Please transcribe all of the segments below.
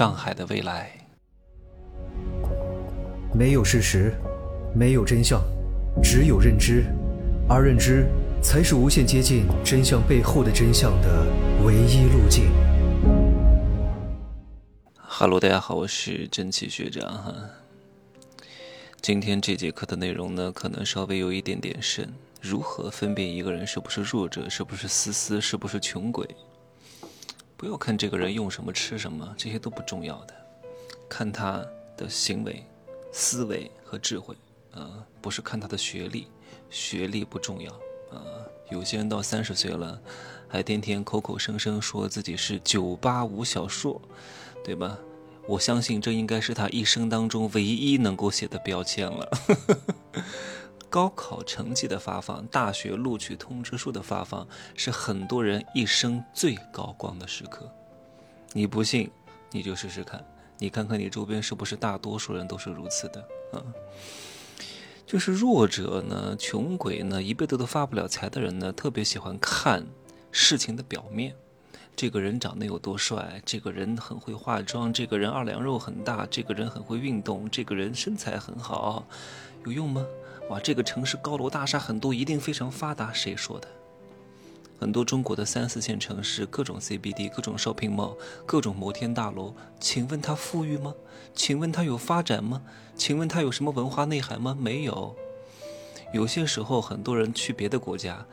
上海的未来。没有事实，没有真相，只有认知，而认知才是无限接近真相背后的真相的唯一路径。Hello，大家好，我是真奇学长哈。今天这节课的内容呢，可能稍微有一点点深。如何分辨一个人是不是弱者，是不是思思，是不是穷鬼？不要看这个人用什么吃什么，这些都不重要的，看他的行为、思维和智慧，呃，不是看他的学历，学历不重要，呃，有些人到三十岁了，还天天口口声声说自己是九八五小硕，对吧？我相信这应该是他一生当中唯一能够写的标签了。高考成绩的发放，大学录取通知书的发放，是很多人一生最高光的时刻。你不信，你就试试看，你看看你周边是不是大多数人都是如此的啊？就是弱者呢，穷鬼呢，一辈子都发不了财的人呢，特别喜欢看事情的表面。这个人长得有多帅？这个人很会化妆？这个人二两肉很大？这个人很会运动？这个人身材很好？有用吗？哇，这个城市高楼大厦很多，一定非常发达。谁说的？很多中国的三四线城市，各种 CBD，各种 shopping mall，各种摩天大楼。请问它富裕吗？请问它有发展吗？请问它有什么文化内涵吗？没有。有些时候，很多人去别的国家，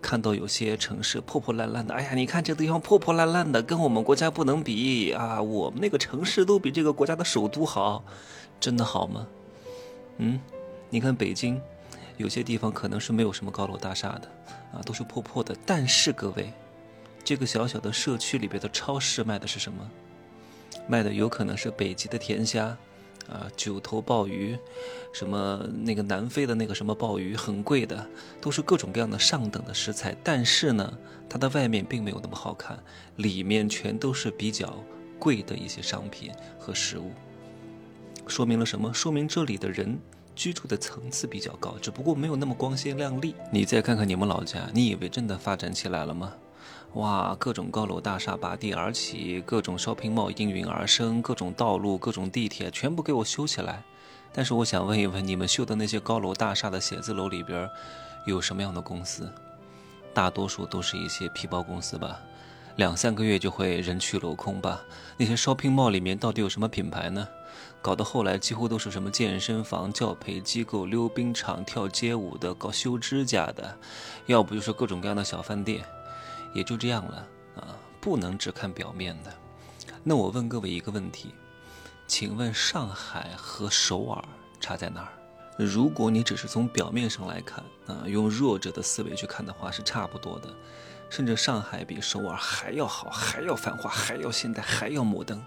看到有些城市破破烂烂的，哎呀，你看这地方破破烂烂的，跟我们国家不能比啊！我们那个城市都比这个国家的首都好，真的好吗？嗯？你看北京，有些地方可能是没有什么高楼大厦的，啊，都是破破的。但是各位，这个小小的社区里边的超市卖的是什么？卖的有可能是北极的甜虾，啊，九头鲍鱼，什么那个南非的那个什么鲍鱼，很贵的，都是各种各样的上等的食材。但是呢，它的外面并没有那么好看，里面全都是比较贵的一些商品和食物。说明了什么？说明这里的人。居住的层次比较高，只不过没有那么光鲜亮丽。你再看看你们老家，你以为真的发展起来了吗？哇，各种高楼大厦拔地而起，各种 shopping mall 应运而生，各种道路、各种地铁全部给我修起来。但是我想问一问，你们修的那些高楼大厦的写字楼里边，有什么样的公司？大多数都是一些皮包公司吧，两三个月就会人去楼空吧。那些 shopping mall 里面到底有什么品牌呢？搞到后来，几乎都是什么健身房、教培机构、溜冰场、跳街舞的、搞修指甲的，要不就是各种各样的小饭店，也就这样了啊！不能只看表面的。那我问各位一个问题，请问上海和首尔差在哪儿？如果你只是从表面上来看啊，用弱者的思维去看的话，是差不多的，甚至上海比首尔还要好，还要繁华，还要现代，还要摩登。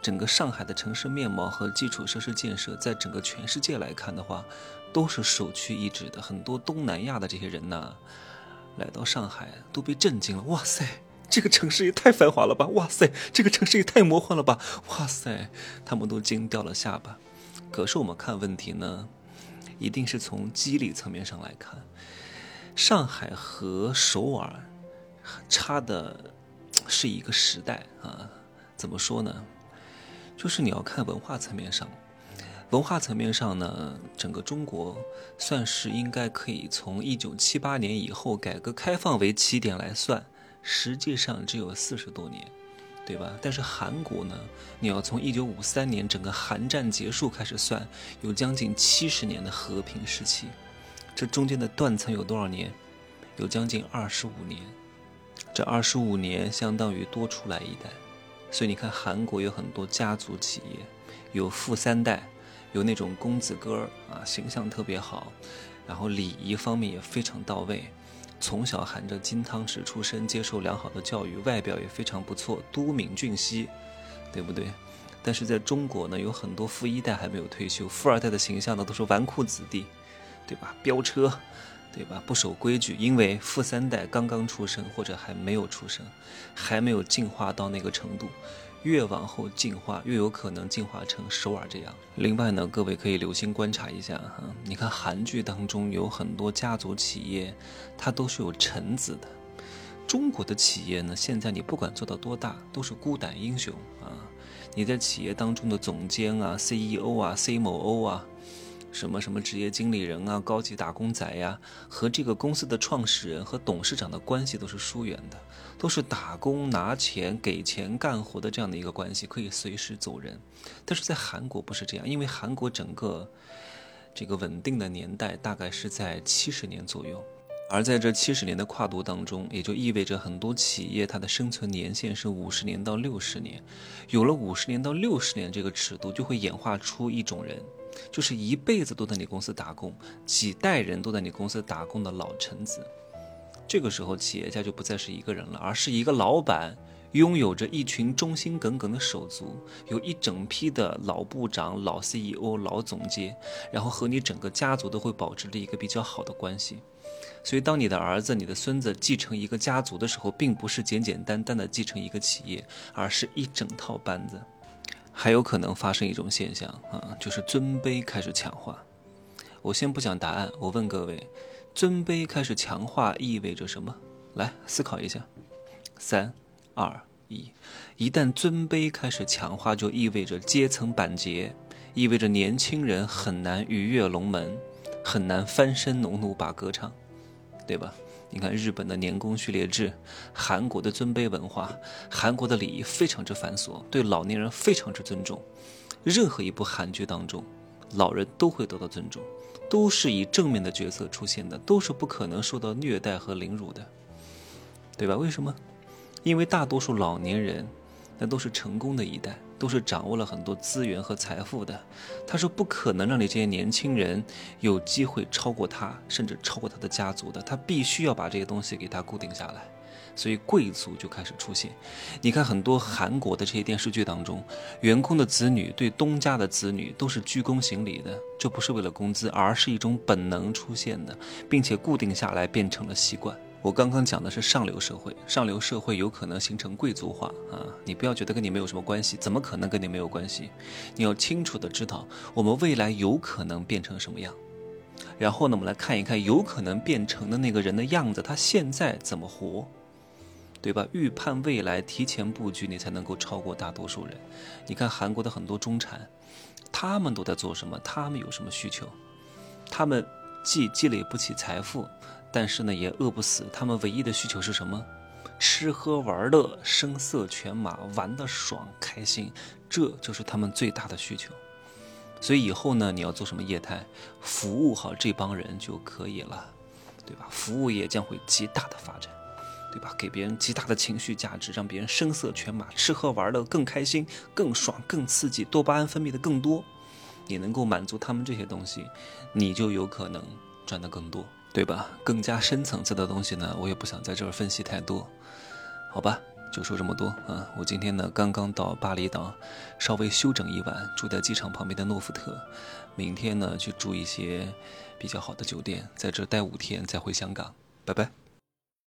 整个上海的城市面貌和基础设施建设，在整个全世界来看的话，都是首屈一指的。很多东南亚的这些人呢，来到上海都被震惊了。哇塞，这个城市也太繁华了吧！哇塞，这个城市也太魔幻了吧！哇塞，他们都惊掉了下巴。可是我们看问题呢，一定是从机理层面上来看，上海和首尔差的是一个时代啊。怎么说呢？就是你要看文化层面上，文化层面上呢，整个中国算是应该可以从一九七八年以后改革开放为起点来算，实际上只有四十多年，对吧？但是韩国呢，你要从一九五三年整个韩战结束开始算，有将近七十年的和平时期，这中间的断层有多少年？有将近二十五年，这二十五年相当于多出来一代。所以你看，韩国有很多家族企业，有富三代，有那种公子哥儿啊，形象特别好，然后礼仪方面也非常到位，从小含着金汤匙出生，接受良好的教育，外表也非常不错，都敏俊熙，对不对？但是在中国呢，有很多富一代还没有退休，富二代的形象呢都是纨绔子弟，对吧？飙车。对吧？不守规矩，因为富三代刚刚出生或者还没有出生，还没有进化到那个程度，越往后进化越有可能进化成首尔这样。另外呢，各位可以留心观察一下哈，你看韩剧当中有很多家族企业，它都是有臣子的。中国的企业呢，现在你不管做到多大，都是孤胆英雄啊。你在企业当中的总监啊、CEO 啊、C 某 O 啊，什么什么职业经理人啊、高级打工仔呀，和这个公司的创始人和董事长的关系都是疏远的，都是打工拿钱、给钱干活的这样的一个关系，可以随时走人。但是在韩国不是这样，因为韩国整个这个稳定的年代大概是在七十年左右。而在这七十年的跨度当中，也就意味着很多企业它的生存年限是五十年到六十年。有了五十年到六十年这个尺度，就会演化出一种人，就是一辈子都在你公司打工，几代人都在你公司打工的老臣子。这个时候，企业家就不再是一个人了，而是一个老板，拥有着一群忠心耿耿的手足，有一整批的老部长、老 CEO、老总监，然后和你整个家族都会保持着一个比较好的关系。所以，当你的儿子、你的孙子继承一个家族的时候，并不是简简单单的继承一个企业，而是一整套班子。还有可能发生一种现象啊，就是尊卑开始强化。我先不讲答案，我问各位：尊卑开始强化意味着什么？来思考一下。三、二、一。一旦尊卑开始强化，就意味着阶层板结，意味着年轻人很难鱼跃龙门，很难翻身农奴把歌唱。对吧？你看日本的年功序列制，韩国的尊卑文化，韩国的礼仪非常之繁琐，对老年人非常之尊重。任何一部韩剧当中，老人都会得到尊重，都是以正面的角色出现的，都是不可能受到虐待和凌辱的，对吧？为什么？因为大多数老年人，那都是成功的一代。都是掌握了很多资源和财富的，他是不可能让你这些年轻人有机会超过他，甚至超过他的家族的。他必须要把这些东西给他固定下来，所以贵族就开始出现。你看很多韩国的这些电视剧当中，员工的子女对东家的子女都是鞠躬行礼的，这不是为了工资，而是一种本能出现的，并且固定下来变成了习惯。我刚刚讲的是上流社会，上流社会有可能形成贵族化啊！你不要觉得跟你没有什么关系，怎么可能跟你没有关系？你要清楚的知道，我们未来有可能变成什么样。然后呢，我们来看一看有可能变成的那个人的样子，他现在怎么活，对吧？预判未来，提前布局，你才能够超过大多数人。你看韩国的很多中产，他们都在做什么？他们有什么需求？他们既积累不起财富。但是呢，也饿不死。他们唯一的需求是什么？吃喝玩乐，声色犬马，玩得爽开心，这就是他们最大的需求。所以以后呢，你要做什么业态，服务好这帮人就可以了，对吧？服务业将会极大的发展，对吧？给别人极大的情绪价值，让别人声色犬马，吃喝玩乐更开心、更爽、更刺激，多巴胺分泌的更多。你能够满足他们这些东西，你就有可能赚得更多。对吧？更加深层次的东西呢，我也不想在这儿分析太多，好吧？就说这么多啊！我今天呢刚刚到巴厘岛，稍微休整一晚，住在机场旁边的诺福特，明天呢去住一些比较好的酒店，在这待五天再回香港，拜拜。